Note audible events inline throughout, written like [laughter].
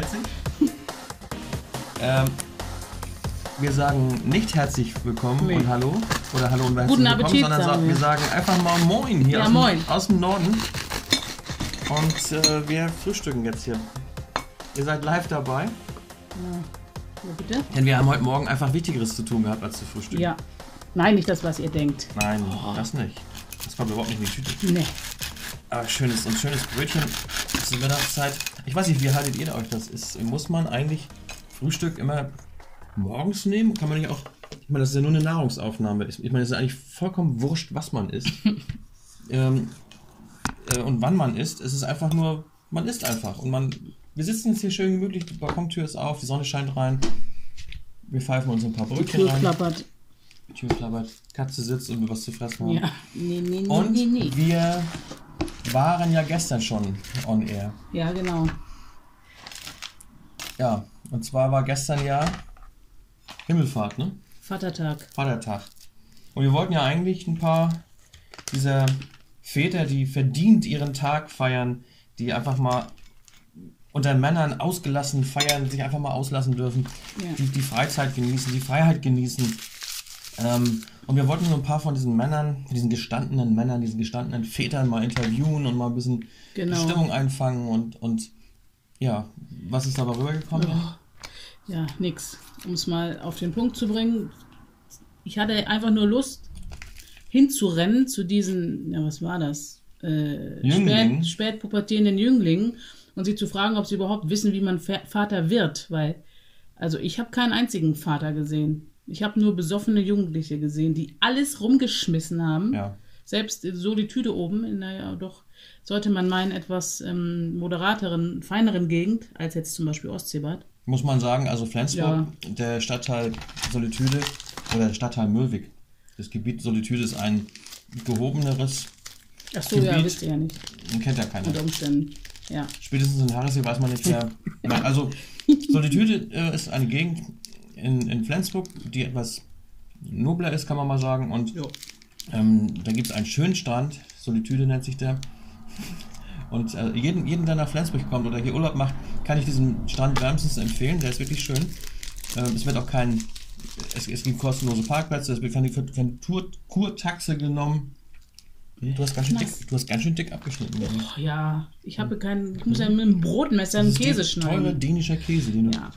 12.45 Uhr. ähm, wir sagen nicht herzlich willkommen Nee. und hallo oder hallo und herzlich Guten willkommen, Appetit, sondern sa- sagen wir. wir sagen einfach mal Moin hier Ja, aus, dem- moin. aus dem Norden. Und äh, wir frühstücken jetzt hier. Ihr seid live dabei, Ja, bitte? denn wir haben heute Morgen einfach Wichtigeres zu tun gehabt, als zu frühstücken. Ja. Nein, nicht das, was ihr denkt. Nein, das nicht. Das kommt überhaupt nicht in die Tüte. Nee. Aber schönes und schönes Brötchen zur Mittagszeit. Ich weiß nicht, wie haltet ihr euch das? Ist, muss man eigentlich Frühstück immer morgens nehmen? Kann man nicht auch. Ich meine, das ist ja nur eine Nahrungsaufnahme. Ich meine, es ist eigentlich vollkommen wurscht, was man isst. [laughs] ähm, äh, und wann man isst. Es ist einfach nur, man isst einfach. Und man. Wir sitzen jetzt hier schön gemütlich, die Balkontür ist auf, die Sonne scheint rein. Wir pfeifen uns ein paar Die Brötchen Tür rein. klappert. Die Tür klappert. Katze sitzt und will was zu fressen haben. Ja. Nee, nee, nee, Und nee, nee. wir waren ja gestern schon on air. Ja, genau. Ja, und zwar war gestern ja Himmelfahrt, ne? Vatertag. Vatertag. Und wir wollten ja eigentlich ein paar dieser Väter, die verdient ihren Tag feiern, die einfach mal unter Männern ausgelassen feiern, sich einfach mal auslassen dürfen, Ja. die, die Freizeit genießen, die Freiheit genießen. Ähm, und wir wollten so ein paar von diesen Männern, diesen gestandenen Männern, diesen gestandenen Vätern mal interviewen und mal ein bisschen Genau. die Stimmung einfangen und, und ja, was ist dabei rübergekommen? Ja, nix. Um es mal auf den Punkt zu bringen. Ich hatte einfach nur Lust, hinzurennen zu diesen, ja, was war das? Äh, Jünglingen? spät, Jünglingen und sie zu fragen, ob sie überhaupt wissen, wie man Vater wird. Weil, also ich habe keinen einzigen Vater gesehen. Ich habe nur besoffene Jugendliche gesehen, die alles rumgeschmissen haben. Ja. Selbst so die Tüte oben, in der ja doch, sollte man meinen, etwas ähm, moderateren, feineren Gegend, als jetzt zum Beispiel Ostseebad. Muss man sagen, also Flensburg, der Stadtteil Solitude oder der Stadtteil Mürwik. Das Gebiet Solitude ist ein gehobeneres, Ach so, ja, Gebiet. wisst ihr ja nicht. kennt ja keiner. Unter Umständen. Ja. Spätestens in Harrisee weiß man nicht mehr. [laughs] Also Solitude äh, ist eine Gegend in, in Flensburg, die etwas nobler ist, kann man mal sagen. Und ähm, da gibt es einen schönen Strand, Solitude nennt sich der. [laughs] Und äh, jeden, jeden, der nach Flensburg kommt oder hier Urlaub macht, kann ich diesen Strand wärmstens empfehlen. Der ist wirklich schön. Äh, es wird auch kein, es, es gibt kostenlose Parkplätze, es wird keine, keine Tour, Kurtaxe genommen. Hm, Du hast ganz schön dick, du hast ganz schön dick abgeschnitten. Ach ja, ich habe keinen, ich muss ja mit dem Brotmesser einen Käse schneiden. dänischer Käse. Den du- Ja.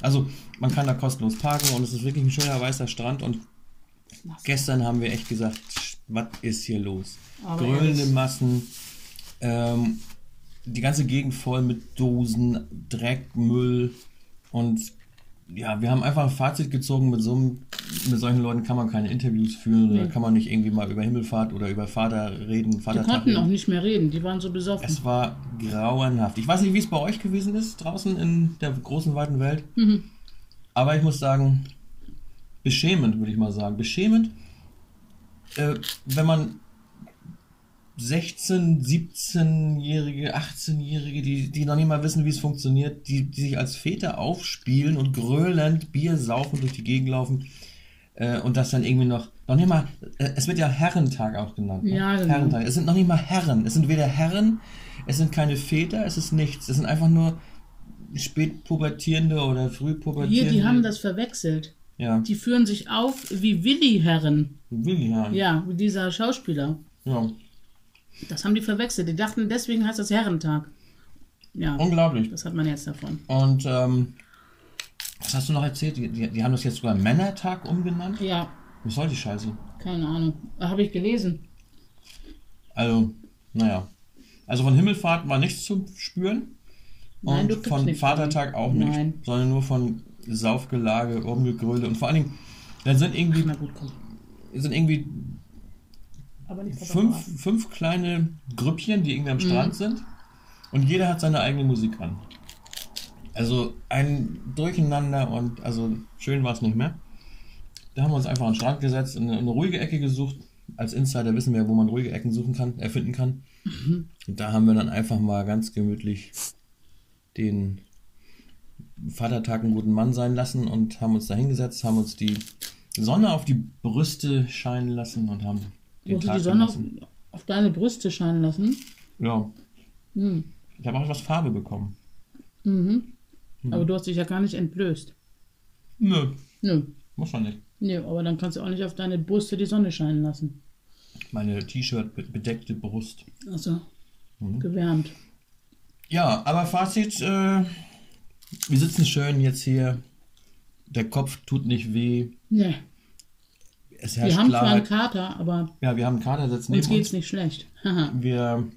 Also man kann da kostenlos parken und es ist wirklich ein schöner weißer Strand und gestern haben wir echt gesagt, was ist hier los? Aber Grölende. Massen, ähm, die ganze Gegend voll mit Dosen, Dreck, Müll und ja, wir haben einfach ein Fazit gezogen, mit so einem, mit solchen Leuten kann man keine Interviews führen oder Nee. kann man nicht irgendwie mal über Himmelfahrt oder über Vater reden, Die Vatertag konnten auch nicht mehr reden, die waren so besoffen. Es war grauenhaft. Ich weiß nicht, wie es bei euch gewesen ist, draußen in der großen, weiten Welt. Mhm. Aber ich muss sagen, beschämend, würde ich mal sagen. Beschämend, äh, wenn man 16, 17-Jährige, 18-Jährige, die, die noch nicht mal wissen, wie es funktioniert, die, die sich als Väter aufspielen und grölend Bier saufen, durch die Gegend laufen. Äh, und das dann irgendwie noch, noch nicht mal, äh, es wird ja Herrentag auch genannt. Ne? Ja, genau. Herrentag. Es sind noch nicht mal Herren. Es sind weder Herren, es sind keine Väter, es ist nichts. Es sind einfach nur spätpubertierende oder frühpubertierende. Hier, die haben das verwechselt. Ja, Die führen sich auf wie Willi-Herren. Willi, ja. Ja, wie dieser Schauspieler. ja. Das haben die verwechselt. Die dachten, deswegen heißt das Herrentag. Ja, Unglaublich. das hat man jetzt davon. Und ähm, was hast du noch erzählt? Die, die, die haben das jetzt sogar Männertag umgenannt? Ja, Was soll die Scheiße? keine Ahnung. Habe ich gelesen. Also, naja. Also von Himmelfahrt war nichts zu spüren. Nein, und von Vatertag auch nicht. Nein. Sondern nur von Saufgelage, Rumgegröle. Und vor allen Dingen, dann sind irgendwie, Na gut, komm. sind irgendwie Aber nicht fünf, fünf kleine Grüppchen, die irgendwie am Strand sind. Und jeder hat seine eigene Musik an. Also ein Durcheinander und also schön war es nicht mehr. Da haben wir uns einfach an den Strand gesetzt, in eine, eine ruhige Ecke gesucht. Als Insider wissen wir, wo man ruhige Ecken suchen kann, erfinden kann. Und da haben wir dann einfach mal ganz gemütlich den Vatertag einen guten Mann sein lassen und haben uns da hingesetzt, haben uns die Sonne auf die Brüste scheinen lassen und haben den Tag die Sonne auf, auf deine Brüste scheinen lassen? Ja. Hm. Ich habe auch etwas Farbe bekommen. Mhm. Aber du hast dich ja gar nicht entblößt. Nö, Nö. muss man nicht. Nö, aber dann kannst du auch nicht auf deine Brüste die Sonne scheinen lassen. Meine T-Shirt be- bedeckte Brust. Also, Mhm. gewärmt. Ja, aber Fazit, äh, wir sitzen schön jetzt hier. Der Kopf tut nicht weh. Nee. Es Wir herrscht haben zwar einen Klarheit. Kater, aber Ja, wir haben einen Kader sitzen uns geht's uns. nicht schlecht. Wir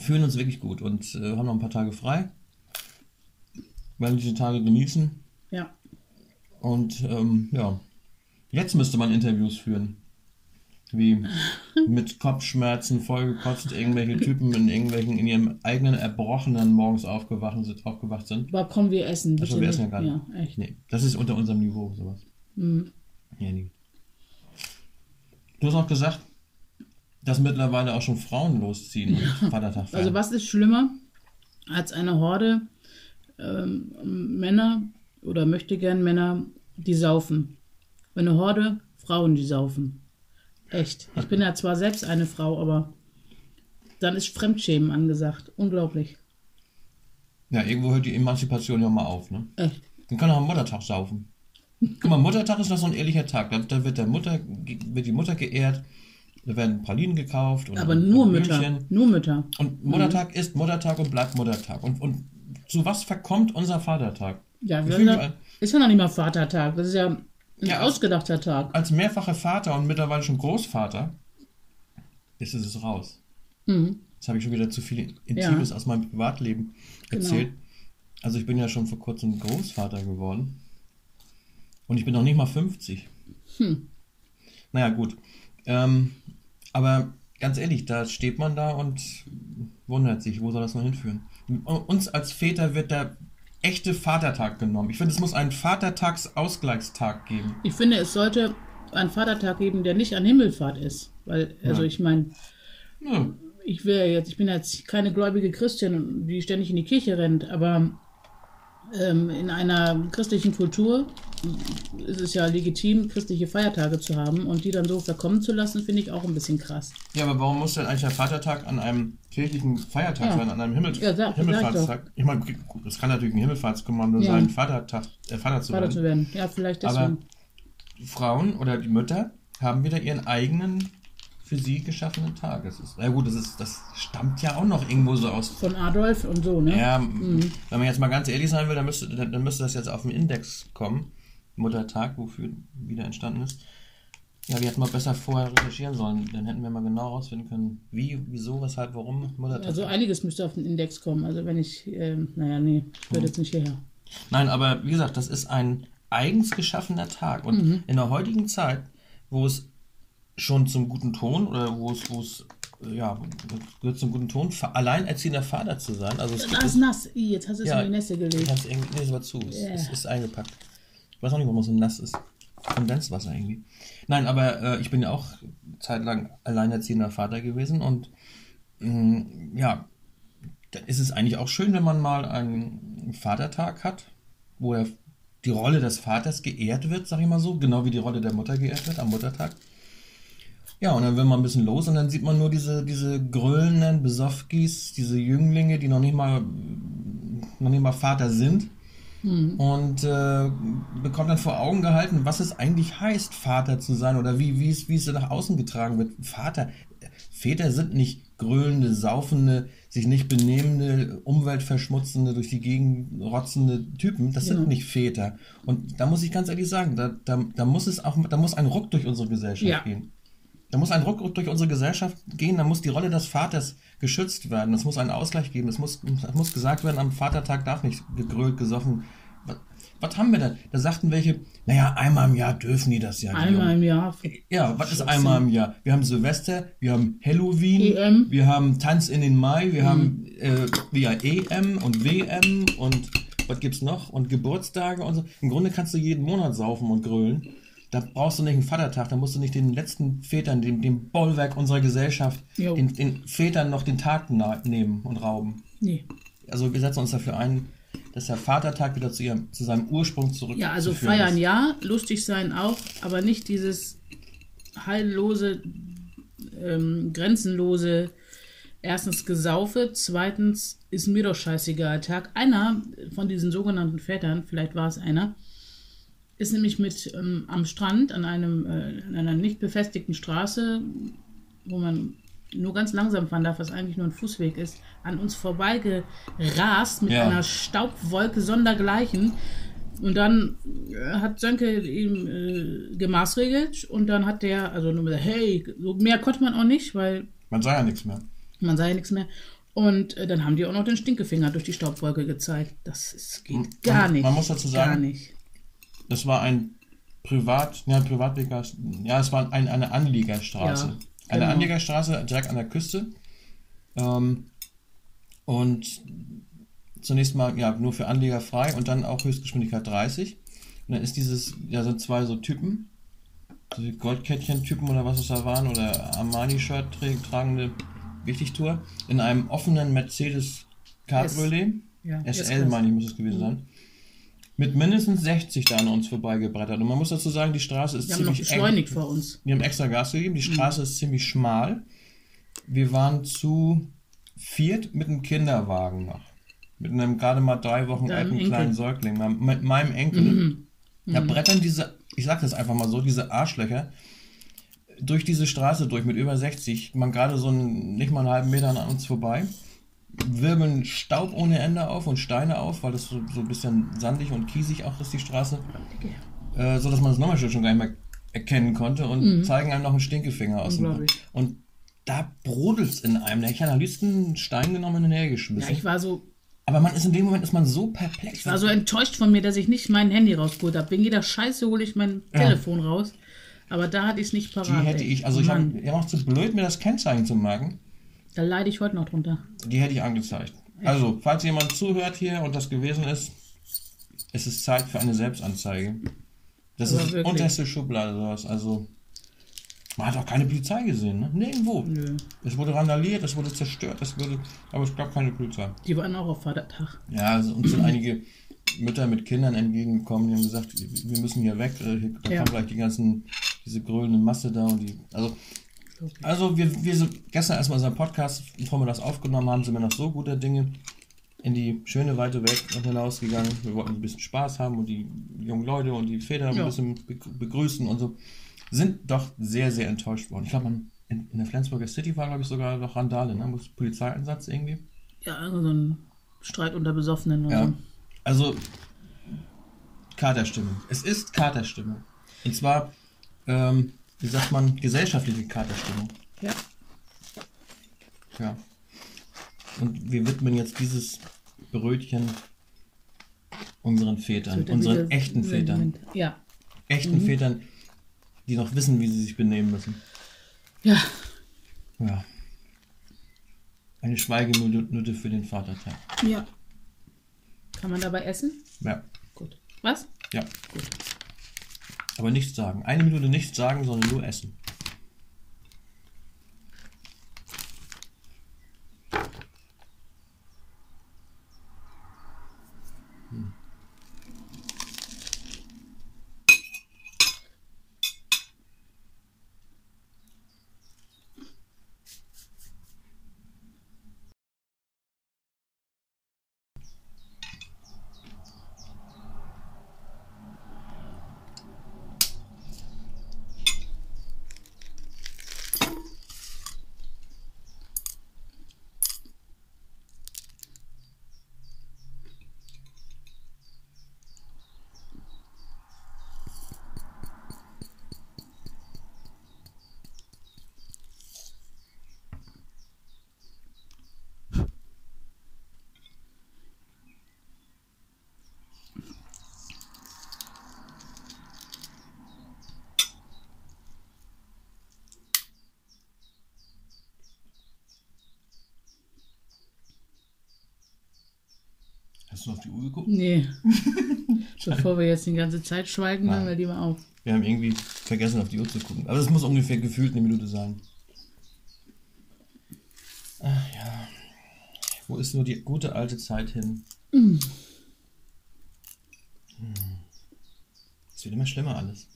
fühlen uns wirklich gut und äh, haben noch ein paar Tage frei. Werden diese Tage genießen. ja. Und ähm, ja, jetzt müsste man Interviews führen. Wie [laughs] mit Kopfschmerzen vollgekotzt irgendwelche Typen in irgendwelchen, in ihrem eigenen Erbrochenen morgens aufgewacht sind. Aufgewacht sind. Aber komm, wir essen. Achso, bitte wir nicht. essen ja gerade. Ja, echt. Nee, das ist unter unserem Niveau, sowas. Mhm. Ja, nie. Du hast auch gesagt, dass mittlerweile auch schon Frauen losziehen feiern. Also was ist schlimmer als eine Horde ähm, Männer oder möchte gern Männer, die saufen? Eine Horde Frauen, die saufen. Echt. Ich bin ja zwar selbst eine Frau, aber dann ist Fremdschämen angesagt. Unglaublich. Ja, irgendwo hört die Emanzipation ja mal auf, ne? Echt. Man kann auch am Muttertag saufen. Guck mal, Muttertag ist noch so ein ehrlicher Tag. Da, da wird der Mutter, wird die Mutter geehrt, da werden Pralinen gekauft und Aber und nur Blümchen. Mütter. Nur Mütter. Und Muttertag ist Muttertag und bleibt Muttertag. Und, und zu was verkommt unser Vatertag? Ja, wir da, ist ja noch nicht mal Vatertag. Das ist ja ein Ja, ausgedachter Tag. Als mehrfacher Vater und mittlerweile schon Großvater ist es raus. Mhm. Jetzt habe ich schon wieder zu viel Intimes aus meinem Privatleben erzählt. Also ich bin ja schon vor kurzem Großvater geworden. Und ich bin noch nicht mal 50. Hm. Naja, gut. Ähm, aber ganz ehrlich, da steht man da und wundert sich, wo soll das noch hinführen? Uns als Väter wird der echte Vatertag genommen. Ich finde, es muss einen Vatertagsausgleichstag geben. Ich finde, es sollte einen Vatertag geben, der nicht an Himmelfahrt ist. Weil, also Ja. ich meine, Ja. ich wäre jetzt, ich bin jetzt keine gläubige Christin, die ständig in die Kirche rennt, aber ähm, in einer christlichen Kultur ist es ja legitim, christliche Feiertage zu haben und die dann so verkommen zu lassen, finde ich auch ein bisschen krass. Ja, aber warum muss denn eigentlich der Vatertag an einem kirchlichen Feiertag Ja. sein, an einem Himmel Ja, sag- sag Himmelfahrtstag? Ich meine, das kann natürlich ein Himmelfahrtskommando Ja. sein, Vatertag, äh, Vater zu Vater werden. zu werden. Ja, vielleicht Aber deswegen. Frauen oder die Mütter haben wieder ihren eigenen für sie geschaffenen Tag. Das ist, na gut, das ist, das stammt ja auch noch irgendwo so aus. Von Adolf und so, ne? Ja, Mhm. wenn man jetzt mal ganz ehrlich sein will, dann müsste, dann müsste das jetzt auf den Index kommen. Muttertag, wofür wieder entstanden ist. Ja, wir hätten mal besser vorher recherchieren sollen. Dann hätten wir mal genau herausfinden können, wie, wieso, weshalb, warum Muttertag. Also einiges müsste auf den Index kommen. Also wenn ich, ähm, naja, nee, ich würde jetzt nicht hierher. Nein, aber wie gesagt, das ist ein eigens geschaffener Tag. Und Mhm. in der heutigen Zeit, wo es schon zum guten Ton oder wo es, wo es, äh, ja, gehört zum guten Ton, alleinerziehender Vater zu sein. Also es Das ist nass. Jetzt hast du es Ja, in die Nässe gelegt. hab's irgendwie, nee, es war zu. Yeah. es ist eingepackt. Ich weiß auch nicht, warum es so nass ist. Kondenswasser irgendwie. Nein, aber äh, ich bin ja auch zeitlang alleinerziehender Vater gewesen und mh, ja, da ist es eigentlich auch schön, wenn man mal einen Vatertag hat, wo er die Rolle des Vaters geehrt wird, sag ich mal so, genau wie die Rolle der Mutter geehrt wird am Muttertag. Ja, und dann will man ein bisschen los und dann sieht man nur diese, diese grölenden Besoffkis, diese Jünglinge, die noch nicht mal, noch nicht mal Vater sind. Und äh, bekommt dann vor Augen gehalten, was es eigentlich heißt, Vater zu sein oder wie, wie, es, wie es nach außen getragen wird. Vater, Väter sind nicht grölende, saufende, sich nicht benehmende, umweltverschmutzende, durch die Gegend rotzende Typen. Das Genau. sind nicht Väter. Und da muss ich ganz ehrlich sagen, da, da, da muss es auch, da muss ein Ruck durch unsere Gesellschaft Ja. gehen. Da muss ein Ruck durch unsere Gesellschaft gehen, da muss die Rolle des Vaters geschützt werden. Es muss einen Ausgleich geben. Es muss, es muss gesagt werden, am Vatertag darf nicht gegrölt, gesoffen. Was, was haben wir da? Da sagten welche, naja, einmal im Jahr dürfen die das ja. Einmal im Jahr. ja, was ist einmal im Jahr? Wir haben Silvester, wir haben Halloween, EM. wir haben Tanz in den Mai, wir haben äh, ja, EM und WM und was gibt's noch? Und Geburtstage und so. Im Grunde kannst du jeden Monat saufen und grölen. Da brauchst du nicht einen Vatertag, da musst du nicht den letzten Vätern, dem, dem Bollwerk unserer Gesellschaft, den, den Vätern noch den Tag nehmen und rauben. Nee. Also wir setzen uns dafür ein, dass der Vatertag wieder zu, ihrem, zu seinem Ursprung zurück Ja, also feiern ist. ja, lustig sein auch, aber nicht dieses heillose ähm, grenzenlose, erstens Gesaufe, zweitens ist mir doch scheißegal. Tag einer von diesen sogenannten Vätern, vielleicht war es einer, ist nämlich mit ähm, am Strand an, einem, äh, an einer nicht befestigten Straße, wo man nur ganz langsam fahren darf, was eigentlich nur ein Fußweg ist, an uns vorbeigerast mit Ja. einer Staubwolke sondergleichen. Und dann äh, hat Sönke ihm äh, gemaßregelt und dann hat der, also nur gesagt, hey, so mehr konnte man auch nicht, weil Man sah ja nichts mehr. man sah ja nichts mehr. Und äh, dann haben die auch noch den Stinkefinger durch die Staubwolke gezeigt. Das ist, geht Man- gar man nicht. muss dazu sagen, Gar nicht. Das war ein Privat, ja, Privatweg, ja, es war ein, eine Anliegerstraße. Ja, Eine genau. Anliegerstraße direkt an der Küste. Ähm, und zunächst mal ja, nur für Anlieger frei und dann auch Höchstgeschwindigkeit 30. Und dann ist dieses, ja, sind zwei so Typen, so Goldkettchen-Typen oder was es da waren, oder Armani-Shirt tra- tragende Wichtigtour, in einem offenen Mercedes Cabriolet. Ja, SL, meine ich, muss es gewesen sein. Mit mindestens 60 da an uns vorbeigebrettert. Und man muss dazu sagen, die Straße ist Die haben noch ziemlich eng. beschleunigt vor uns. Wir haben extra Gas gegeben. Mhm. Die Straße ist ziemlich schmal. Wir waren zu viert mit einem Kinderwagen noch. Mit einem gerade mal drei Wochen Deinem alten Enkel. kleinen Säugling. Mit meinem Enkel. Mhm. Da brettern diese, ich sag das einfach mal so, diese Arschlöcher durch diese Straße durch mit über 60. Man gerade so einen, nicht mal einen halben Meter an uns vorbei. Wirbeln Staub ohne Ende auf und Steine auf, weil das so, so ein bisschen sandig und kiesig auch ist, die Straße. Äh, so dass man das Nummernschild schon gar nicht mehr erkennen konnte und zeigen einem noch einen Stinkefinger aus dem. Und da brodelt's in einem. Da hätte ich am liebsten einen Stein genommen und Ja, hinhergeschmissen. ich war so, Aber man ist in dem Moment ist man so perplex. ich war so enttäuscht von mir, dass ich nicht mein Handy rausgeholt habe. Wegen jeder Scheiße hole ich mein Ja. Telefon raus. Aber da hatte ich es nicht parat. die hätte ey. ich, also ich habe Mann, ich war auch zu blöd, mir das Kennzeichen zu merken. Da leide ich heute noch drunter. Die hätte ich angezeigt. Also, falls jemand zuhört hier und das gewesen ist, es ist Zeit für eine Selbstanzeige. Das Aber ist wirklich. unterste Schublade sowas. Also, man hat auch keine Polizei gesehen, ne? Nirgendwo. Nö. Es wurde randaliert, es wurde zerstört, es wurde, aber es gab keine Polizei. Die waren auch auf Vatertag. Ja, also uns sind einige Mütter mit Kindern entgegengekommen, die haben gesagt, wir müssen hier weg, äh, hier- da Ja. kommt gleich die ganzen, diese grölende Masse da und die, also, also wir, wir sind gestern erstmal unseren Podcast, bevor wir das aufgenommen haben, sind wir noch so guter Dinge in die schöne weite Welt noch hinausgegangen. Wir wollten ein bisschen Spaß haben und die jungen Leute und die Väter ein Ja. bisschen begrü- begrüßen und so. Sind doch sehr, sehr enttäuscht worden. Ich glaube, man- in, in der Flensburger City war, glaube ich, sogar noch Randale, ne? Polizeieinsatz irgendwie. Ja, also so ein Streit unter Besoffenen. Ja. so. Also, Katerstimmung. Es ist Katerstimmung. Und zwar, ähm, wie sagt man, gesellschaftliche Katerstimmung. Ja. Ja. Und wir widmen jetzt dieses Brötchen unseren Vätern, unseren echten Vätern. Ja. Echten Mhm. Vätern, die noch wissen, wie sie sich benehmen müssen. Ja. Ja. Eine Schweigeminute für den Vatertag. Ja. Kann man dabei essen? Ja. Gut. Was? Ja. Aber nichts sagen. Eine Minute nichts sagen, sondern nur essen. Hast du auf die Uhr geguckt? Nee. [laughs] Bevor wir jetzt die ganze Zeit schweigen, hören wir lieber auf. Wir haben irgendwie vergessen, auf die Uhr zu gucken. Aber es muss ungefähr gefühlt eine Minute sein. Ach ja. Wo ist nur die gute alte Zeit hin? Hm. Es wird immer schlimmer alles.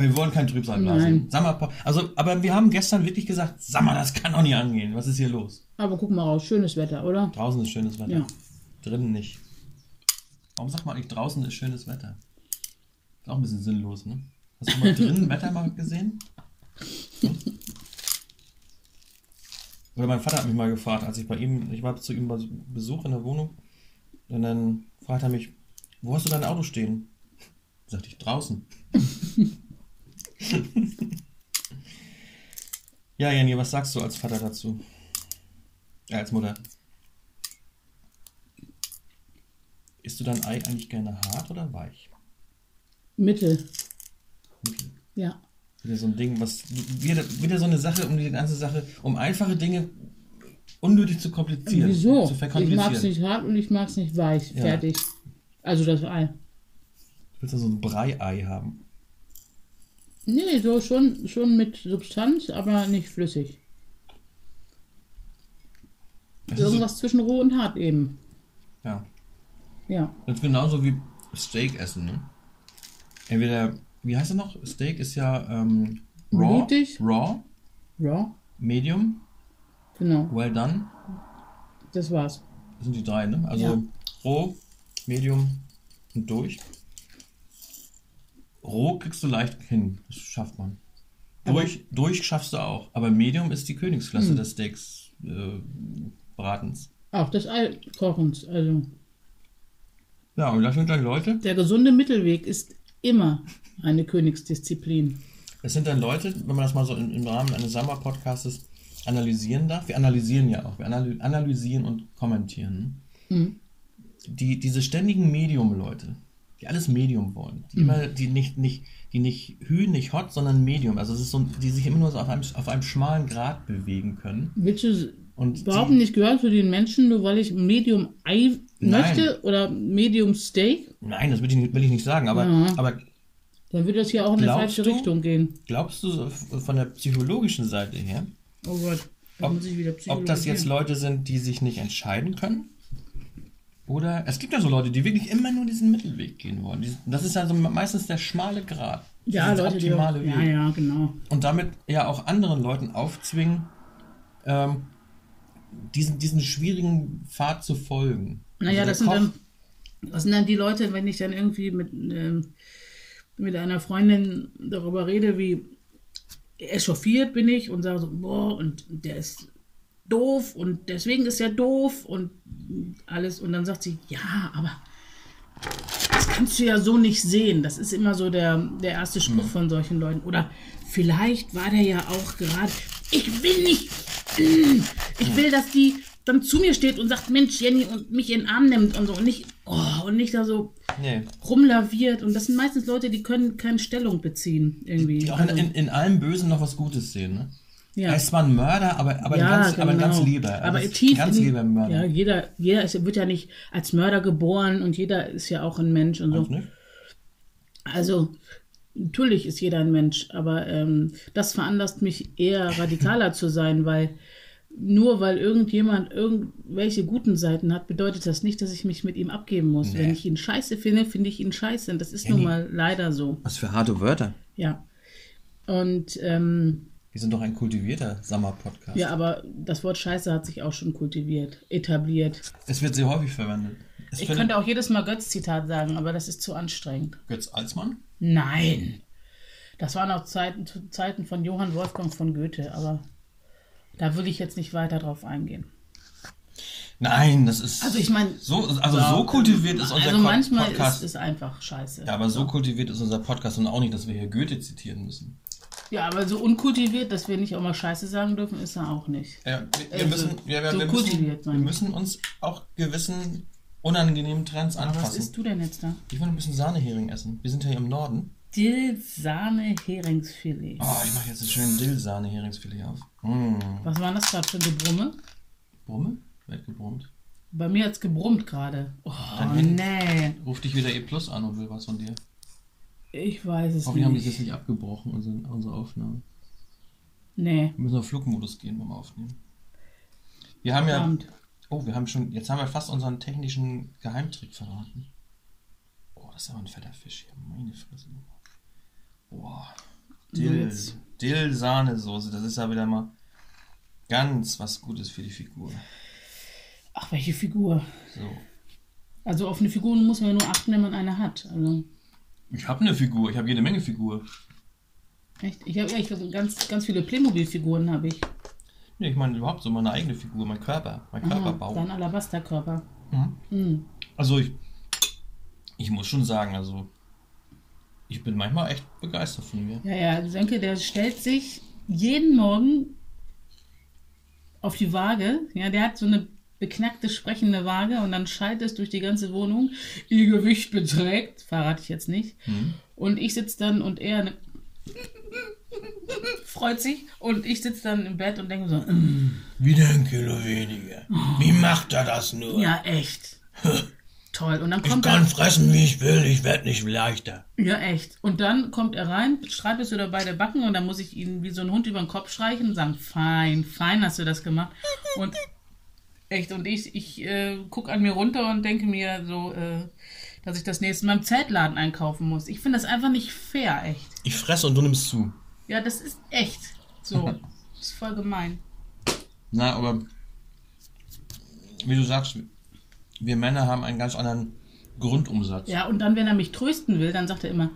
Aber wir wollen kein Trübsal blasen. Sag mal, also, aber wir haben gestern wirklich gesagt, sag mal, das kann doch nicht angehen. Was ist hier los? Aber guck mal raus, schönes Wetter, oder? Draußen ist schönes Wetter. Ja. Drinnen nicht. Warum sagt man eigentlich, draußen ist schönes Wetter? Ist auch ein bisschen sinnlos, ne? Hast du mal drinnen [laughs] Wetter mal gesehen? Hm? Oder mein Vater hat mich mal gefragt, als ich bei ihm, ich war zu ihm bei Besuch in der Wohnung, und dann fragt er mich, wo hast du dein Auto stehen? Sagte ich, draußen. [laughs] ja, Jenny, was sagst du als Vater dazu? Ja, als Mutter. Isst du dein Ei eigentlich gerne hart oder weich? Mittel. Mittel. Ja. Wieder so ein Ding, was. Wieder, wieder so eine Sache, um die ganze Sache, um einfache Dinge unnötig zu komplizieren. Wieso? Zu Ich mag es nicht hart und ich mag es nicht weich. Ja. Fertig. Also das Ei. Du willst ja so ein Brei-Ei haben. Nee, so schon, schon mit Substanz, aber nicht flüssig. Das Irgendwas zwischen roh und hart eben. So, ja. Ja. Das ist genauso wie Steak essen, ne? Entweder, wie heißt er noch? Steak ist ja ähm, raw, Blutig. raw, Raw. medium, Genau. well done. Das war's. Das sind die drei, ne? Also Ja. roh, medium und durch. Roh kriegst du leicht hin, das schafft man. Durch, durch schaffst du auch. Aber Medium ist die Königsklasse des Steaks äh, Bratens. Auch Ei kochens. Also Ja, und das sind dann Leute, der gesunde Mittelweg ist immer eine Königsdisziplin. es sind dann Leute, wenn man das mal so im, im Rahmen eines Sommer-Podcastes analysieren darf. Wir analysieren ja auch, wir analy analysieren und kommentieren. Mhm. Die, diese ständigen Medium-Leute, die alles Medium wollen, die immer, die nicht, nicht, die nicht Hü, nicht Hot, sondern Medium, also es ist so, die sich immer nur so auf einem, auf einem schmalen Grad bewegen können. Willst du Und überhaupt nicht gehören zu den Menschen, nur weil ich Medium Ei Nein. möchte oder Medium Steak? Nein, das will ich, nicht- will ich nicht sagen, aber, Ja. aber Dann würde das hier auch in eine falsche du? Richtung gehen. glaubst du von der psychologischen Seite her, Oh Gott. Da Ob- muss ich wieder ob das jetzt. Leute sind, die sich nicht entscheiden können? Oder es gibt ja so Leute, die wirklich immer nur diesen Mittelweg gehen wollen. Die- Das ist also meistens der schmale Grad. Ja, Leute, die optimale ja, Weg. ja, genau. Und damit ja auch anderen Leuten aufzwingen, ähm, diesen, diesen schwierigen Pfad zu folgen. Naja, Also das sind, dann, das sind dann die Leute, wenn ich dann irgendwie mit, ähm, mit einer Freundin darüber rede, wie echauffiert bin ich und sage so, boah, und der ist doof und deswegen ist er doof und alles. Und dann sagt sie, ja, aber das kannst du ja so nicht sehen. Das ist immer so der, der erste Spruch Hm. von solchen Leuten. Oder vielleicht war der ja auch gerade, ich will nicht, [clears throat] ich will, dass die dann zu mir steht und sagt, Mensch, Jenny, und mich in den Arm nimmt und so und nicht, oh, und nicht da so Nee. rumlaviert. Und das sind meistens Leute, die können keine Stellung beziehen, irgendwie. Die auch in, Also, in, in allem Bösen noch was Gutes sehen. Ne? Ja. Er ist zwar ein Mörder, aber, aber, ein, ganz, aber ein ganz genau. lieber. Er Aber tief ganz lieber Mörder. Ja, jeder, jeder ist, wird ja nicht als Mörder geboren und jeder ist ja auch ein Mensch und so. Nicht? Also, natürlich ist jeder ein Mensch, aber ähm, das veranlasst mich eher radikaler zu sein, weil nur weil irgendjemand irgendwelche guten Seiten hat, bedeutet das nicht, dass ich mich mit ihm abgeben muss. Nee. Wenn ich ihn scheiße finde, finde ich ihn scheiße. Und das ist Ja, nun mal leider so. Was für harte Wörter. Ja. Und ähm, Wir sind doch ein kultivierter Sommer-Podcast. ja, aber das Wort Scheiße hat sich auch schon kultiviert, etabliert. Es wird sehr häufig verwendet. Es Ich könnte auch jedes Mal Götz-Zitat sagen, aber das ist zu anstrengend. Götz Alsmann? Nein. Das waren auch Zeiten, zu Zeiten von Johann Wolfgang von Goethe, aber da will ich jetzt nicht weiter drauf eingehen. Nein, das ist. Also ich meine, So, also so kultiviert ist unser also Ko- manchmal Podcast. ist es einfach scheiße. ja, aber so kultiviert ist unser Podcast und auch nicht, dass wir hier Goethe zitieren müssen. Ja, aber so unkultiviert, dass wir nicht auch mal scheiße sagen dürfen, ist er auch nicht. Ja, wir, wir, Also, müssen, ja, wir, so wir, müssen, wir müssen uns auch gewissen unangenehmen Trends Aber was anpassen. isst du denn jetzt da? Ich will ein bisschen Sahnehering essen. Wir sind ja hier im Norden. Dill, Sahne, Heringsfilet. Oh, ich mache jetzt einen schönen Dill-Sahne-Heringsfilet auf. Mmh. Was war das gerade für ein Gebrumme? Brumme? Wird gebrummt. Bei mir hat es gebrummt gerade. Oh, Handy? nee. Ruft dich wieder E Plus an und will was von dir. Ich weiß es Hoffentlich haben die nicht. jetzt nicht abgebrochen, unsere, unsere Aufnahme. Nee. Wir müssen auf Flugmodus gehen beim Aufnehmen. Wir haben ja. Verdammt. Oh, wir haben schon. Jetzt haben wir fast unseren technischen Geheimtrick verraten. Oh, das ist aber ein fetter Fisch hier. Meine Fresse. Boah. Dill, Dill-Sahnesoße, das ist ja wieder mal ganz was Gutes für die Figur. Ach, welche Figur? So. Also auf eine Figur muss man ja nur achten, wenn man eine hat. Also, Ich habe eine Figur, ich habe jede Menge Figur. echt? Ich habe glaub, ganz, ganz viele Playmobil-Figuren habe ich. Nee, ich meine überhaupt so meine eigene Figur, mein Körper, mein Körperbau. dein Alabasterkörper. Mhm. Mhm. Also ich, ich muss schon sagen, also ich bin manchmal echt begeistert von mir. Ja, ja, Senke, der stellt sich jeden Morgen auf die Waage. Ja, der hat so eine beknackte sprechende Waage und dann schaltet es durch die ganze Wohnung. Ihr Gewicht beträgt, verrate ich jetzt nicht. Mhm. Und ich sitze dann und er ne, freut sich und ich sitze dann im Bett und denke so, mm, Wieder ein Kilo weniger. Wie macht er das nur? ja, echt. [laughs] Toll. Und dann kommt er. kann fressen, wie ich will, ich werde nicht leichter. Ja, echt. Und dann kommt er rein, streitet so dabei der Backen und dann muss ich ihn wie so ein Hund über den Kopf streichen und sagen, fein, fein hast du das gemacht. Und echt, und ich, ich äh, gucke an mir runter und denke mir so, äh, dass ich das nächste Mal im Zeltladen einkaufen muss. Ich finde das einfach nicht fair, echt. Ich fresse und du nimmst zu. Ja, das ist echt so. [laughs] Das ist voll gemein. Na, aber wie du sagst, wir Männer haben einen ganz anderen Grundumsatz. Ja, und dann, wenn er mich trösten will, dann sagt er immer,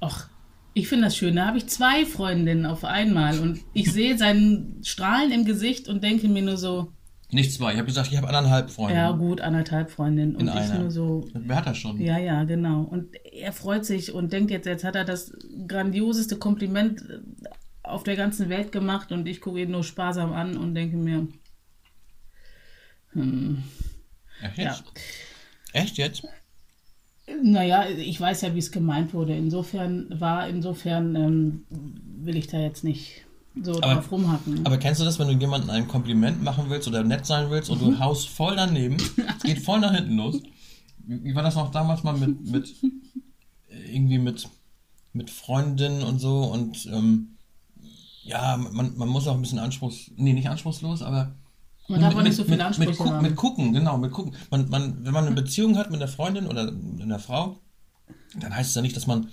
ach, ich finde das schön, da habe ich zwei Freundinnen auf einmal und ich sehe seinen Strahlen im Gesicht und denke mir nur so, Nicht zwei, ich habe gesagt, ich habe anderthalb Freunde. Ja, gut, anderthalb Freundinnen. Und In ich einer. nur so, Wer hat das schon? ja, ja, genau. Und er freut sich und denkt jetzt, jetzt hat er das grandioseste Kompliment äh, auf der ganzen Welt gemacht und ich gucke ihn nur sparsam an und denke mir, hm, Echt ja. jetzt? Echt jetzt? Naja, ich weiß ja, wie es gemeint wurde. Insofern war, insofern ähm, will ich da jetzt nicht so Aber- drauf rumhacken. Aber kennst du das, wenn du jemandem ein Kompliment machen willst oder nett sein willst und Mhm. du haust voll daneben, [laughs] es geht voll nach hinten los? Wie war das noch damals mal mit, mit irgendwie mit, mit Freundinnen und so und ähm, ja, man, man muss auch ein bisschen anspruchs, nee, nicht anspruchslos, aber Man darf auch mit, nicht so viele mit, Ansprüche mit, haben. mit gucken, genau, mit gucken. Man, man, wenn man eine [laughs] Beziehung hat mit einer Freundin oder mit einer Frau, dann heißt es ja nicht, dass man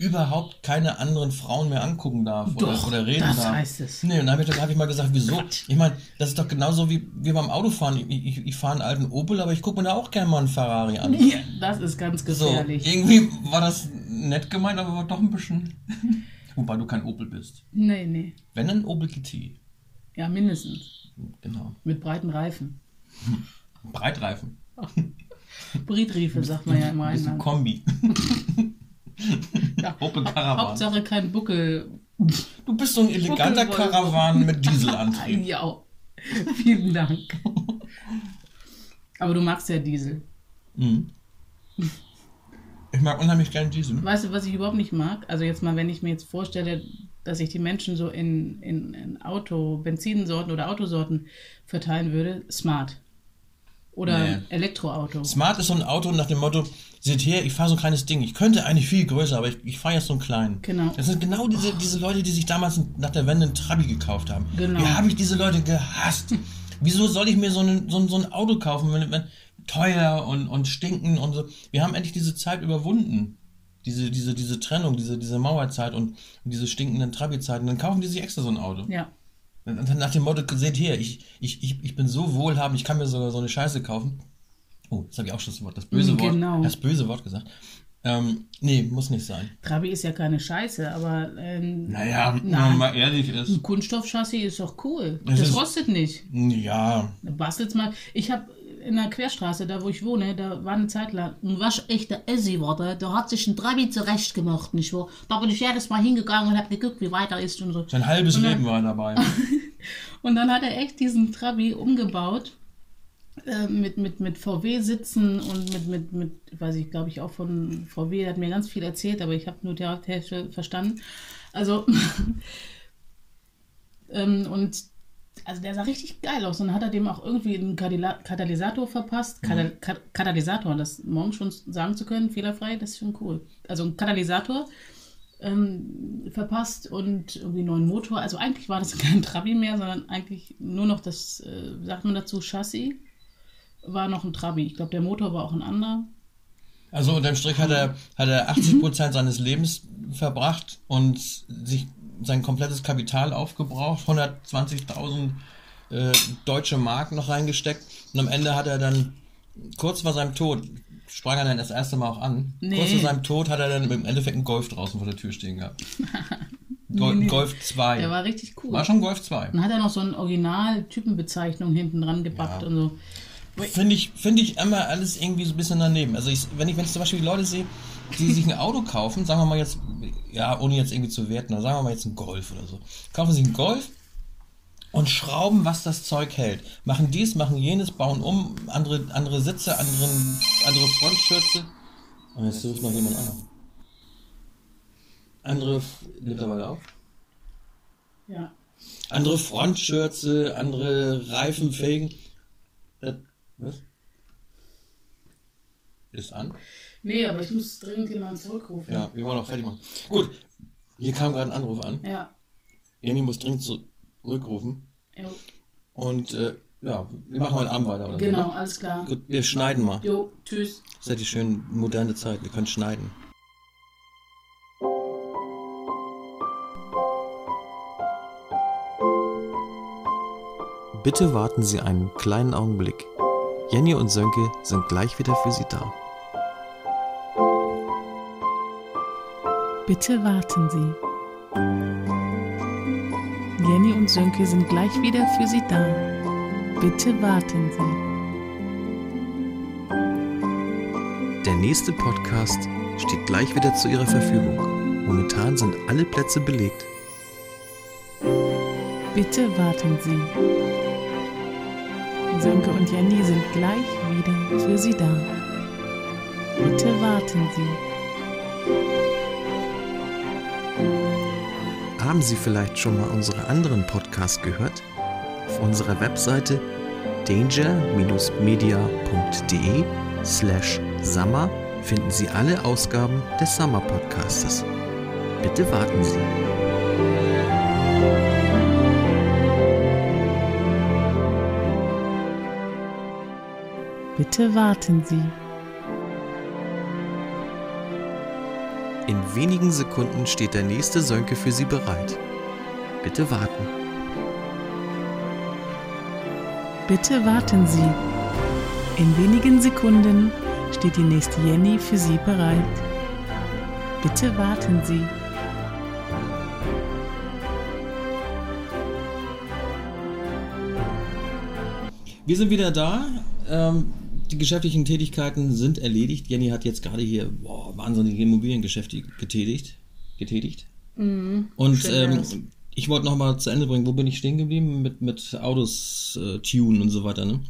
überhaupt keine anderen Frauen mehr angucken darf oder, Doch, oder reden das darf. heißt es. Nee, und dann habe ich, hab ich mal gesagt, wieso? Ich meine, das ist doch genauso wie, wie beim Autofahren. Ich, ich, ich fahre einen alten Opel, aber ich gucke mir da auch gerne mal einen Ferrari an. Ja, das ist ganz So, gefährlich. irgendwie war das nett gemeint, aber war doch ein bisschen. [laughs] Wobei du kein Opel bist. Nee, nee. Wenn ein Opel GT. Ja, mindestens. Genau. Mit breiten Reifen. Breitreifen. Britriefe, sagt man ja im Ein bisschen. Kombi. [laughs] Ja. [laughs] Hauptsache kein Buckel. Du bist so ein eleganter. Caravan mit Dieselantrieb. [laughs] Ja, vielen Dank. Aber du magst ja Diesel. Mhm. Ich mag unheimlich gern Diesel. Weißt du, was ich überhaupt nicht mag? Also jetzt mal, wenn ich mir jetzt vorstelle, dass ich die Menschen so in, in, in Auto, Benzinsorten oder Autosorten verteilen würde, Smart. Oder Nee. Elektroauto. Smart ist so ein Auto nach dem Motto, seht her, ich fahre so ein kleines Ding. Ich könnte eigentlich viel größer, aber ich, ich fahre jetzt so einen kleinen. Genau. Das sind genau diese, diese Leute, die sich damals nach der Wende einen Trabi gekauft haben. Genau. Wie habe ich diese Leute gehasst? [laughs] Wieso soll ich mir so, einen, so, ein- so ein Auto kaufen, wenn, wenn teuer und, und stinken und so. Wir haben endlich diese Zeit überwunden. Diese, diese, diese Trennung, diese, diese Mauerzeit und, und diese stinkenden Trabi-Zeiten. Dann kaufen die sich extra so ein Auto. Ja. Nach dem Motto, seht her, ich, ich, ich, ich bin so wohlhabend, ich kann mir sogar so eine Scheiße kaufen. Oh, das habe ich auch schon das Wort, das böse Wort. Genau. Das böse Wort gesagt. Ähm, nee, muss nicht sein. Trabi ist ja keine Scheiße, aber ähm, Naja, wenn man mal ehrlich ist. ein Kunststoffchassis ist doch cool. Es Das ist- rostet nicht. Ja, Bastelt's mal. Ich habe in der Querstraße, da wo ich wohne, da war eine Zeit lang ein waschechter Essi war da. Da hat sich ein Trabi zurecht gemacht, nicht wahr? Da bin ich jedes Mal hingegangen und habe geguckt, wie weiter ist und so. sein halbes dann- Leben war er dabei. [laughs] Und dann hat er echt diesen Trabi umgebaut. äh, Mit, mit, mit VW-Sitzen und mit, mit, mit, weiß ich, glaube ich, auch von VW, der hat mir ganz viel erzählt, aber ich habe nur die Hälfte verstanden. Also, [laughs] ähm, und also der sah richtig geil aus. Und dann hat er dem auch irgendwie einen Katalysator verpasst. Ka Katalysator, das morgen schon sagen zu können, fehlerfrei, das ist schon cool. Also ein Katalysator ähm, verpasst und irgendwie einen neuen Motor. Also eigentlich war das [laughs] kein Trabi mehr, sondern eigentlich nur noch das, äh, sagt man dazu, Chassis, war noch ein Trabi. Ich glaube, der Motor war auch ein anderer. Also unterm Strich hat er, hat er [laughs] 80% seines Lebens verbracht und sich sein komplettes Kapital aufgebraucht, 120.000 äh, deutsche Mark noch reingesteckt und am Ende hat er dann, kurz vor seinem Tod, sprang er dann das erste Mal auch an, Nee. kurz vor seinem Tod hat er dann im Endeffekt einen Golf draußen vor der Tür stehen gehabt. [laughs] Gol Nee. Golf 2. Der war richtig cool. War schon Golf 2. Dann hat er noch so eine Original-Typenbezeichnung hinten dran gepackt Ja. und so. Finde ich, finde ich immer alles irgendwie so ein bisschen daneben. Also ich, wenn ich, wenn ich zum Beispiel die Leute sehe, die sich ein Auto kaufen, sagen wir mal jetzt, ja, ohne jetzt irgendwie zu werten, sagen wir mal jetzt einen Golf oder so. Kaufen sich einen Golf und schrauben, was das Zeug hält. Machen dies, machen jenes, bauen um, andere, andere Sitze, anderen, andere Frontschürze. Und jetzt ruft noch jemand an. Andere, nimmt er mal auf? Ja. Andere Frontschürze, andere Reifenfelgen. Äh, was? Ist an? Nee, aber ich muss dringend jemanden zurückrufen. Ja, wir wollen auch fertig machen. Gut, hier kam gerade ein Anruf an. Ja. Jenny muss dringend zurückrufen. Jo. Und äh, ja, wir machen heute Abend weiter, oder? so, Genau, ne? alles klar. Gut, wir schneiden mal. Jo, tschüss. Das ist ja die schöne moderne Zeit. Wir können schneiden. Bitte warten Sie einen kleinen Augenblick. Jenny und Sönke sind gleich wieder für Sie da. Bitte warten Sie. Jenny und Sönke sind gleich wieder für Sie da. Bitte warten Sie. Der nächste Podcast steht gleich wieder zu Ihrer Verfügung. Momentan sind alle Plätze belegt. Bitte warten Sie. Sönke und Jenny sind gleich wieder für Sie da. Bitte warten Sie. Haben Sie vielleicht schon mal unsere anderen Podcasts gehört? Auf unserer Webseite danger-media.de slash summer finden Sie alle Ausgaben des Summer Podcastes. Bitte warten Sie. Bitte warten Sie. In wenigen Sekunden steht der nächste Sönke für Sie bereit. Bitte warten. Bitte warten Sie. In wenigen Sekunden steht die nächste Jenny für Sie bereit. Bitte warten Sie. Wir sind wieder da. Ähm, die geschäftlichen Tätigkeiten sind erledigt. Jenny hat jetzt gerade hier boah, wahnsinnige Immobiliengeschäfte getätigt. getätigt. Und schön ähm, ich wollte noch mal zu Ende bringen, wo bin ich stehen geblieben? Mit, mit Autos äh, tunen und so weiter. Ne?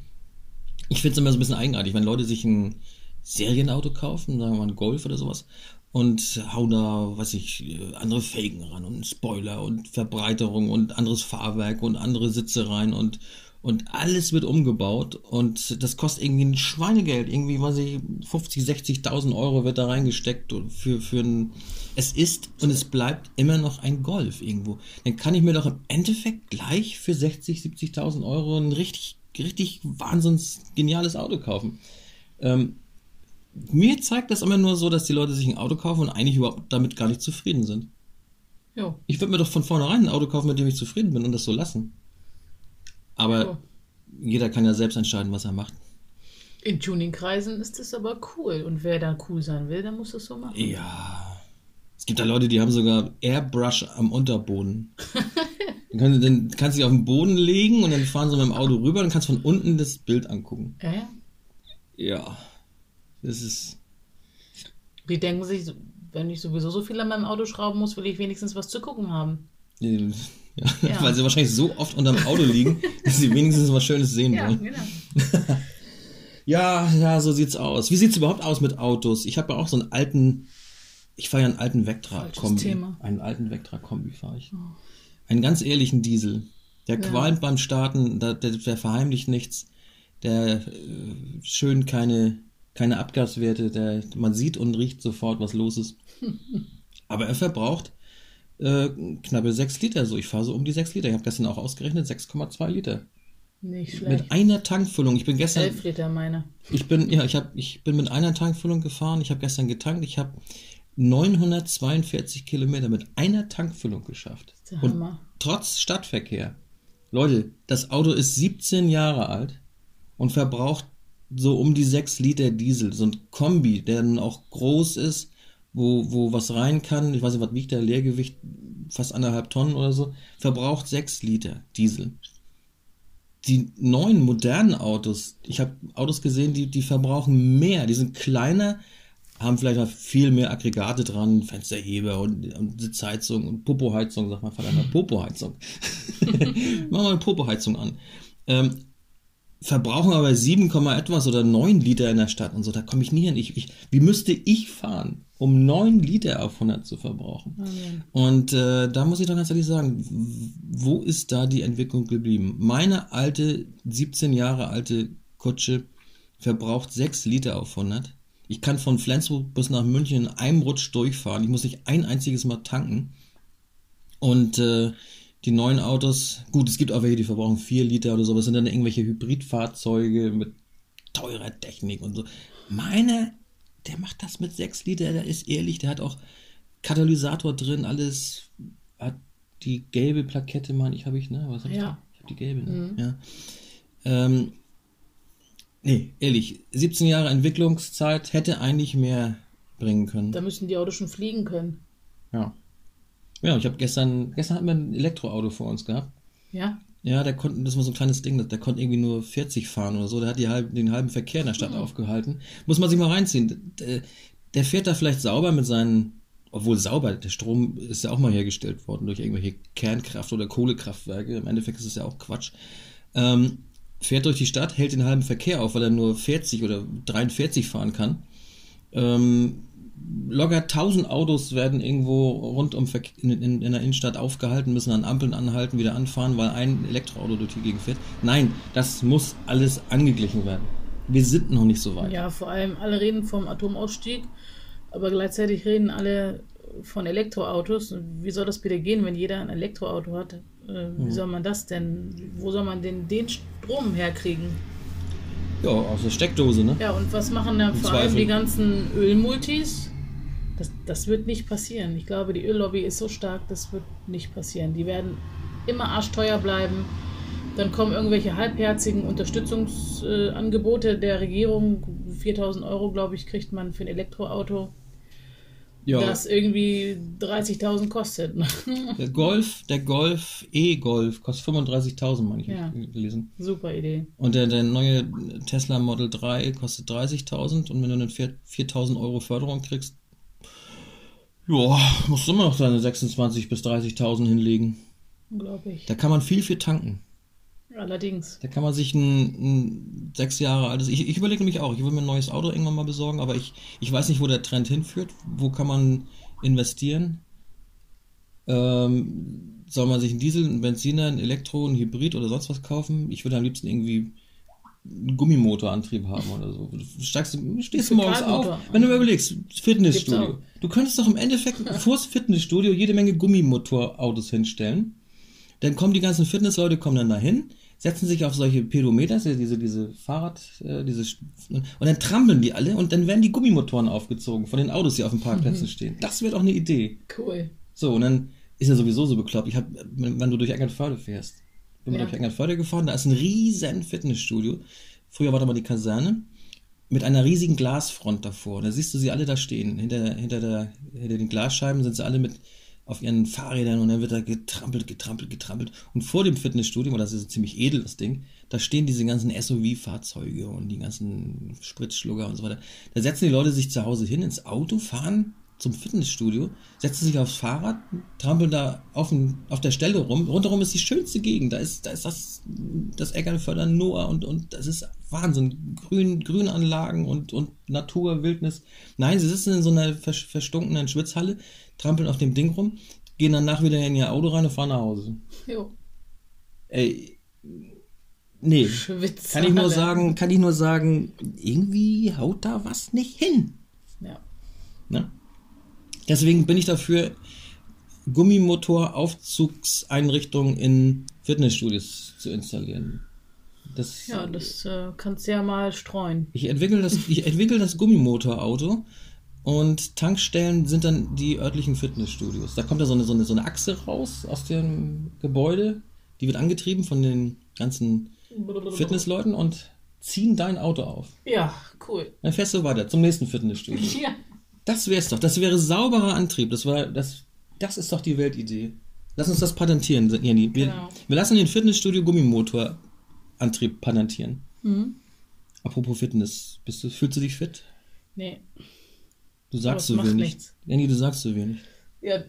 Ich finde es immer so ein bisschen eigenartig, wenn Leute sich ein Serienauto kaufen, sagen wir mal ein Golf oder sowas, und hauen da, weiß ich, äh, andere Felgen ran und Spoiler und Verbreiterung und anderes Fahrwerk und andere Sitze rein und, und alles wird umgebaut und das kostet irgendwie ein Schweinegeld, irgendwie, weiß ich, 50, 60.000 Euro wird da reingesteckt für, für ein, es ist und es bleibt immer noch ein Golf irgendwo. Dann kann ich mir doch im Endeffekt gleich für 60, 70.000 Euro ein richtig, richtig wahnsinns geniales Auto kaufen. Ähm, mir zeigt das immer nur so, dass die Leute sich ein Auto kaufen und eigentlich überhaupt damit gar nicht zufrieden sind. Jo. Ich würde mir doch von vornherein ein Auto kaufen, mit dem ich zufrieden bin und das so lassen. Aber Jo. jeder kann ja selbst entscheiden, was er macht. In Tuningkreisen ist es aber cool. Und wer da cool sein will, der muss es so machen. Ja. Es gibt da Leute, die haben sogar Airbrush am Unterboden. [laughs] dann, dann kannst du dich auf den Boden legen und dann fahren sie mit dem Auto rüber und kannst von unten das Bild angucken. Ja, ja. Ja. Das ist. Die denken sich, wenn ich sowieso so viel an meinem Auto schrauben muss, will ich wenigstens was zu gucken haben. Ja, Ja. Weil sie wahrscheinlich so oft unterm Auto liegen, [laughs] dass sie wenigstens was Schönes sehen wollen. genau. [laughs] Ja, ja, so sieht's aus. Wie sieht's überhaupt aus mit Autos? Ich habe ja auch so einen alten, ich fahre ja einen alten Vectra-Kombi. Einen alten Vectra-Kombi fahre ich. Einen ganz ehrlichen Diesel. Der qualmt beim Starten, der, der, der verheimlicht nichts. Der äh, schön keine, keine Abgaswerte. Der, man sieht und riecht sofort, was los ist. [laughs] Aber er verbraucht äh, knappe 6 Liter. So, ich fahre so um die 6 Liter. Ich habe gestern auch ausgerechnet 6,2 Liter Nicht schlecht. Mit einer Tankfüllung. Ich bin gestern. 11 Liter meine. Ich bin, ja, ich, hab, ich bin mit einer Tankfüllung gefahren. Ich habe gestern getankt. Ich habe 942 Kilometer mit einer Tankfüllung geschafft. Das ist der Und trotz Stadtverkehr. Leute, das Auto ist 17 Jahre alt und verbraucht so um die 6 Liter Diesel. So ein Kombi, der dann auch groß ist, wo, wo was rein kann. Ich weiß nicht, was wiegt der Leergewicht? Fast anderthalb Tonnen oder so. Verbraucht 6 Liter Diesel die neuen modernen Autos, ich habe Autos gesehen, die, die verbrauchen mehr, die sind kleiner, haben vielleicht noch viel mehr Aggregate dran, Fensterheber und, und Sitzheizung und Popoheizung, sag mal, verdammt [laughs] Popoheizung. [laughs] Machen wir eine Popoheizung an. Ähm, verbrauchen aber 7, etwas oder 9 Liter in der Stadt und so, da komme ich nie hin. Ich, ich, wie müsste ich fahren, um 9 Liter auf 100 zu verbrauchen? Amen. Und äh, da muss ich doch ganz ehrlich sagen, wo ist da die Entwicklung geblieben? Meine alte, 17 Jahre alte Kutsche verbraucht 6 Liter auf 100. Ich kann von Flensburg bis nach München in einem Rutsch durchfahren. Ich muss nicht ein einziges Mal tanken. Und äh, die neuen Autos, gut, es gibt auch welche, die verbrauchen 4 Liter oder so, aber es sind dann irgendwelche Hybridfahrzeuge mit teurer Technik und so. Meiner, der macht das mit 6 Liter, der ist ehrlich, der hat auch Katalysator drin, alles, hat die gelbe Plakette, meine ich, habe ich, ne? Was hab ich? Ja. da? Ich habe die gelbe, ne? Ja. Ähm, nee, ehrlich, 17 Jahre Entwicklungszeit hätte eigentlich mehr bringen können. Da müssen die Autos schon fliegen können. Ja. Ja, ich habe gestern, gestern hatten wir ein Elektroauto vor uns gehabt. Ja? Ja, der konnte, das war so ein kleines Ding, der konnte irgendwie nur 40 fahren oder so. Der hat die halb, den halben Verkehr in der Stadt aufgehalten. Muss man sich mal reinziehen. Der, der fährt da vielleicht sauber mit seinen, obwohl sauber, der Strom ist ja auch mal hergestellt worden durch irgendwelche Kernkraft- oder Kohlekraftwerke. Im Endeffekt ist es ja auch Quatsch. Ähm, fährt durch die Stadt, hält den halben Verkehr auf, weil er nur 40 oder 43 fahren kann. Ähm, locker 1000 Autos werden irgendwo rund um in, in, in der Innenstadt aufgehalten, müssen an Ampeln anhalten, wieder anfahren, weil ein Elektroauto durch die Gegend fährt. Nein, das muss alles angeglichen werden. Wir sind noch nicht so weit. Ja, vor allem alle reden vom Atomausstieg, aber gleichzeitig reden alle von Elektroautos. Wie soll das bitte gehen, wenn jeder ein Elektroauto hat? Äh, Wie soll man das denn? Wo soll man denn den Strom herkriegen? Ja, aus der Steckdose, ne? Ja, und was machen dann Im vor allem Zweifel. die ganzen Ölmultis? Das, das wird nicht passieren. Ich glaube, die Öllobby ist so stark, das wird nicht passieren. Die werden immer arschteuer bleiben. Dann kommen irgendwelche halbherzigen Unterstützungsangebote äh, der Regierung. 4000 Euro, glaube ich, kriegt man für ein Elektroauto, Ja, das irgendwie 30.000 kostet. [laughs] der Golf, der Golf, E-Golf, kostet 35.000, meine ich, Ja. gelesen. Super Idee. Und der, der neue Tesla Model 3 kostet 30.000 und wenn du eine 4 4.000 Euro Förderung kriegst, ja, musst du immer noch deine 26.000 bis 30.000 hinlegen. Unglaublich. Da kann man viel für tanken. Allerdings. Da kann man sich ein, ein sechs Jahre altes. Ich, ich überlege nämlich auch, ich will mir ein neues Auto irgendwann mal besorgen, aber ich, ich weiß nicht, wo der Trend hinführt. Wo kann man investieren? Ähm, soll man sich einen Diesel, einen Benziner, einen Elektro, einen Hybrid oder sonst was kaufen? Ich würde am liebsten irgendwie einen Gummimotorantrieb haben oder so. Du steigst, du stehst morgens auf, wenn du mal überlegst, Fitnessstudio. auch. Du könntest doch im Endeffekt vors Fitnessstudio jede Menge Gummimotorautos hinstellen. Dann kommen die ganzen Fitnessleute kommen dann dahin, setzen sich auf solche Pedometers, diese, diese Fahrrad, äh, diese, und dann trampeln die alle und dann werden die Gummimotoren aufgezogen von den Autos, die auf den Parkplätzen stehen. Das wäre doch eine Idee. Cool. So, und dann ist ja sowieso so bekloppt. Ich hab, wenn, wenn du durch Eckernförde fährst, bin mal Ja. durch Eckernförde gefahren, da ist ein riesen Fitnessstudio. Früher war da mal die Kaserne mit einer riesigen Glasfront davor. Da siehst du sie alle da stehen. Hinter, hinter, der, hinter den Glasscheiben sind sie alle mit auf ihren Fahrrädern und dann wird da getrampelt, getrampelt, getrampelt. Und vor dem Fitnessstudio, weil das ist ziemlich edel, das Ding, da stehen diese ganzen SUV-Fahrzeuge und die ganzen Spritzschlugger und so weiter. Da setzen die Leute sich zu Hause hin ins Auto, fahren zum Fitnessstudio, setzen sich aufs Fahrrad, trampeln da auf, auf der Stelle rum. Rundherum ist die schönste Gegend. Da ist, da ist das, das Eckernförder Noah und, und das ist Wahnsinn. Grün, Grünanlagen und, und Natur, Wildnis. Nein, sie sitzen in so einer vers- verstunkenen Schwitzhalle, trampeln auf dem Ding rum, gehen danach wieder in ihr Auto rein und fahren nach Hause. Jo. Ey, nee. Schwitz. Kann ich nur sagen, kann ich nur sagen, irgendwie haut da was nicht hin. Ja. Ne? Deswegen bin ich dafür, Gummimotoraufzugseinrichtungen in Fitnessstudios zu installieren. Das, Ja, das äh, kannst du ja mal streuen. Ich entwickle das, ich entwickle das Gummimotorauto und Tankstellen sind dann die örtlichen Fitnessstudios. Da kommt da so eine, so eine, so eine Achse raus aus dem Gebäude, die wird angetrieben von den ganzen Fitnessleuten und ziehen dein Auto auf. Ja, cool. Dann fährst du weiter zum nächsten Fitnessstudio. [laughs] Ja. Das wär's doch. Das wäre sauberer Antrieb. Das war das. Das ist doch die Weltidee. Lass uns das patentieren, Jenny. Wir, Genau. wir lassen den Fitnessstudio Gummimotorantrieb patentieren. Mhm. Apropos Fitness, bist du, fühlst du dich fit? Nee. Du sagst so wenig. nichts. Jenny, du sagst so wenig. Ja,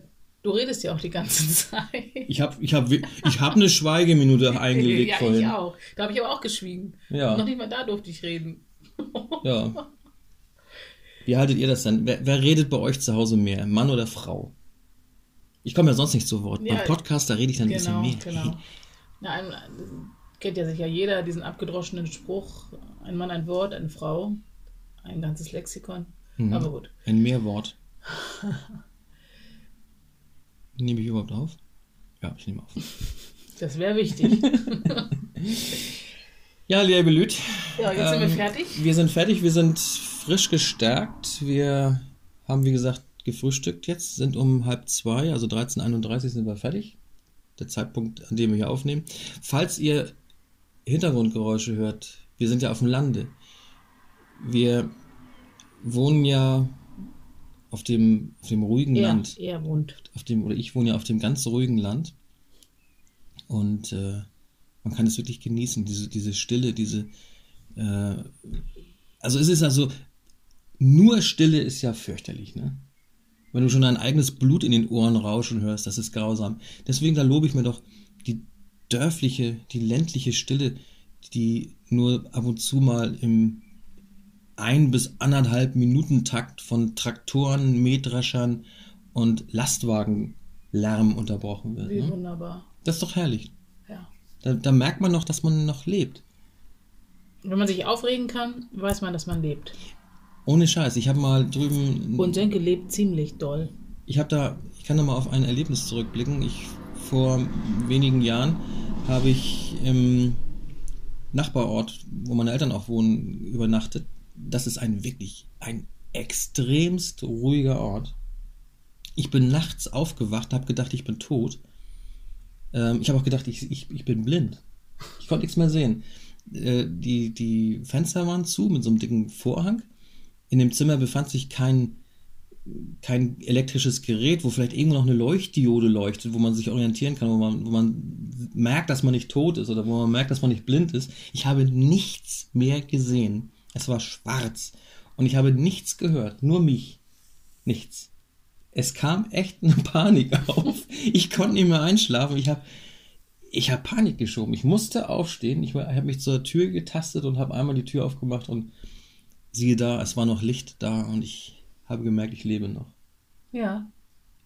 du redest ja auch die ganze [laughs] Zeit. Ich habe ich hab, ich hab eine Schweigeminute [laughs] eingelegt ja, vorhin. ich auch. Da habe ich aber auch geschwiegen. Ja. Noch nicht mal da durfte ich reden. Ja. [laughs] Wie haltet ihr das denn? Wer, wer redet bei euch zu Hause mehr? Mann oder Frau? Ich komme ja sonst nicht zu Wort. Ja, Beim Podcast, da rede ich dann ein Genau, bisschen mehr. genau. Na, ein, kennt ja sicher jeder diesen abgedroschenen Spruch: ein Mann, ein Wort, eine Frau, ein ganzes Lexikon. Mhm. Aber gut. Ein Mehrwort. Nehme ich überhaupt auf? Ja, ich nehme auf. Das wäre wichtig. [laughs] Ja, liebe Lüt. Ja, jetzt sind wir Ähm, fertig. Wir sind fertig, wir sind frisch gestärkt. Wir haben, wie gesagt, gefrühstückt jetzt, sind um halb zwei, also 13.31 Uhr sind wir fertig. Der Zeitpunkt, an dem wir hier aufnehmen. Falls ihr Hintergrundgeräusche hört, wir sind ja auf dem Lande. Wir wohnen ja auf dem, auf dem ruhigen Er, Land. er wohnt. Auf dem, oder ich wohne ja auf dem ganz ruhigen Land. Und äh, man kann es wirklich genießen, diese, diese Stille, diese. Äh, also es ist also. Nur Stille ist ja fürchterlich, ne? Wenn du schon dein eigenes Blut in den Ohren rauschen hörst, das ist grausam. Deswegen, da lobe ich mir doch die dörfliche, die ländliche Stille, die nur ab und zu mal im ein bis anderthalb Minuten Takt von Traktoren, Mähdreschern und Lastwagenlärm unterbrochen wird. Wie Ne? wunderbar. Das ist doch herrlich. Ja. Da, da merkt man noch, dass man noch lebt. Wenn man sich aufregen kann, weiß man, dass man lebt. Ohne Scheiß. Ich habe mal drüben. Und Senke lebt ziemlich doll. Ich habe da, ich kann da mal auf ein Erlebnis zurückblicken. Ich vor wenigen Jahren habe ich im Nachbarort, wo meine Eltern auch wohnen, übernachtet. Das ist ein wirklich ein extremst ruhiger Ort. Ich bin nachts aufgewacht, habe gedacht, ich bin tot. Ähm, ich habe auch gedacht, ich, ich, ich bin blind. Ich konnte nichts mehr sehen. Äh, die, die Fenster waren zu mit so einem dicken Vorhang. In dem Zimmer befand sich kein kein elektrisches Gerät, wo vielleicht irgendwo noch eine Leuchtdiode leuchtet, wo man sich orientieren kann, wo man, wo man merkt, dass man nicht tot ist oder wo man merkt, dass man nicht blind ist. Ich habe nichts mehr gesehen. Es war schwarz und ich habe nichts gehört, nur mich. Nichts. Es kam echt eine [laughs] Panik auf. Ich konnte nicht mehr einschlafen. Ich habe ich habe Panik geschoben. Ich musste aufstehen. Ich habe mich zur Tür getastet und habe einmal die Tür aufgemacht und siehe da, es war noch Licht da und ich habe gemerkt, ich lebe noch. Ja.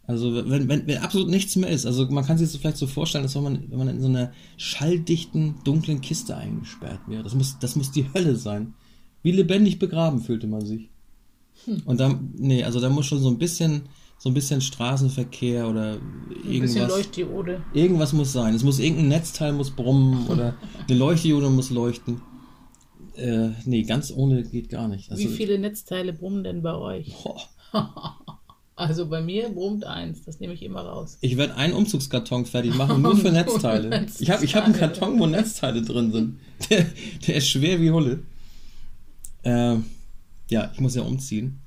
Also wenn, wenn, wenn absolut nichts mehr ist, also man kann sich das vielleicht so vorstellen, als wenn man, wenn man in so einer schalldichten, dunklen Kiste eingesperrt wäre. Das muss, das muss die Hölle sein. Wie lebendig begraben fühlte man sich. Und dann, nee, also da muss schon so ein bisschen, so ein bisschen Straßenverkehr oder Ein bisschen irgendwas. Leuchtdiode. Irgendwas muss sein. Es muss irgendein Netzteil muss brummen oder [laughs] eine Leuchtdiode muss leuchten. Äh, nee, ganz ohne geht gar nicht. Also, Wie viele Netzteile brummen denn bei euch? [laughs] Also bei mir brummt eins, das nehme ich immer raus. Ich werde einen Umzugskarton fertig machen, nur [laughs] für Netzteile. Netzteile. Ich habe ich hab einen Karton, wo Netzteile drin sind. [laughs] Der, der ist schwer wie Hulle. Ähm, ja, ich muss ja umziehen.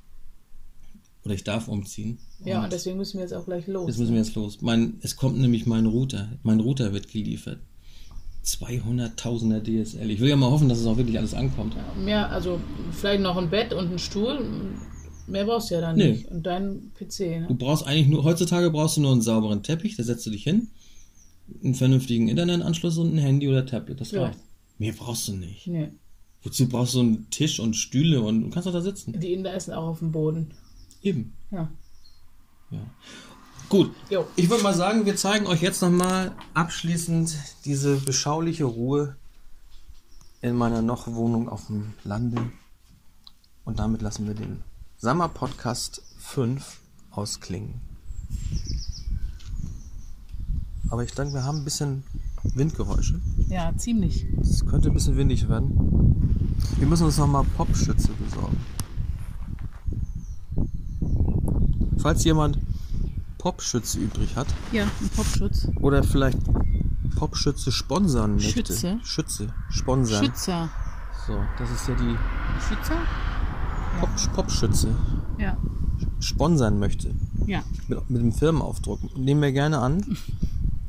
Oder ich darf umziehen. Ja, und deswegen müssen wir jetzt auch gleich los. Jetzt müssen wir jetzt los. Mein, es kommt nämlich mein Router. Mein Router wird geliefert. 200.000er DSL. Ich will ja mal hoffen, dass es auch wirklich alles ankommt. Ja, mehr, also vielleicht noch ein Bett und ein Stuhl. Mehr brauchst du ja dann Nee. nicht. Und dein PC, Du ne? brauchst eigentlich nur, heutzutage brauchst du nur einen sauberen Teppich, da setzt du dich hin, einen vernünftigen Internetanschluss und ein Handy oder Tablet. Das Ja. reicht. Mehr brauchst du nicht. Nee. Wozu brauchst du einen Tisch und Stühle und du kannst doch da sitzen? Die Inder essen auch auf dem Boden. Eben. Ja. Ja. Gut. Jo. Ich würde mal sagen, wir zeigen euch jetzt nochmal abschließend diese beschauliche Ruhe in meiner noch Wohnung auf dem Lande. Und damit lassen wir den Summer Podcast 5 ausklingen. Aber ich denke, wir haben ein bisschen Windgeräusche. Ja, ziemlich. Es könnte ein bisschen windig werden. Wir müssen uns nochmal Popschütze besorgen. Falls jemand Popschütze übrig hat Ja, ein Popschutz. oder vielleicht Popschütze sponsern möchte. Schütze? Schütze. Sponsern. Schützer. So, das ist ja die Schützer? Pop Popschütze. Ja. Sponsern möchte. Ja. Mit, mit dem Firmenaufdruck. Nehmen wir gerne an.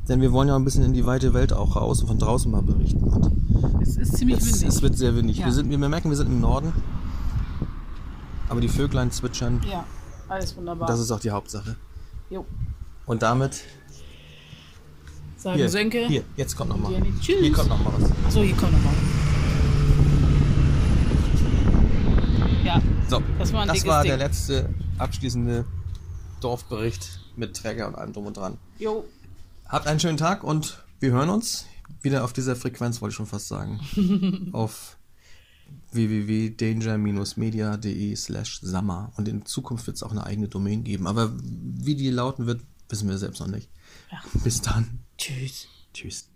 Denn wir wollen ja ein bisschen in die weite Welt auch raus und von draußen mal berichten. Und Es ist ziemlich windig. es wird sehr windig. Ja. Wir, sind, wir merken, wir sind im Norden. Aber die Vöglein zwitschern. ja, alles wunderbar. Das ist auch die Hauptsache. Jo. Und damit. Sagen Hier, Sönke. hier, jetzt kommt noch mal. Jenny, tschüss. Hier kommt noch mal was. Achso, hier kommt nochmal. Ja, So, Das war dickes war der letzte abschließende Dorfbericht mit Träger und allem drum und dran. jo. Habt einen schönen Tag und wir hören uns wieder auf dieser Frequenz, wollte ich schon fast sagen. [laughs] auf www.danger-media.de slash Sammer. Und in Zukunft wird es auch eine eigene Domain geben. Aber wie die lauten wird, wissen wir selbst noch nicht. Ja. Bis dann. Tschüss. Tschüss.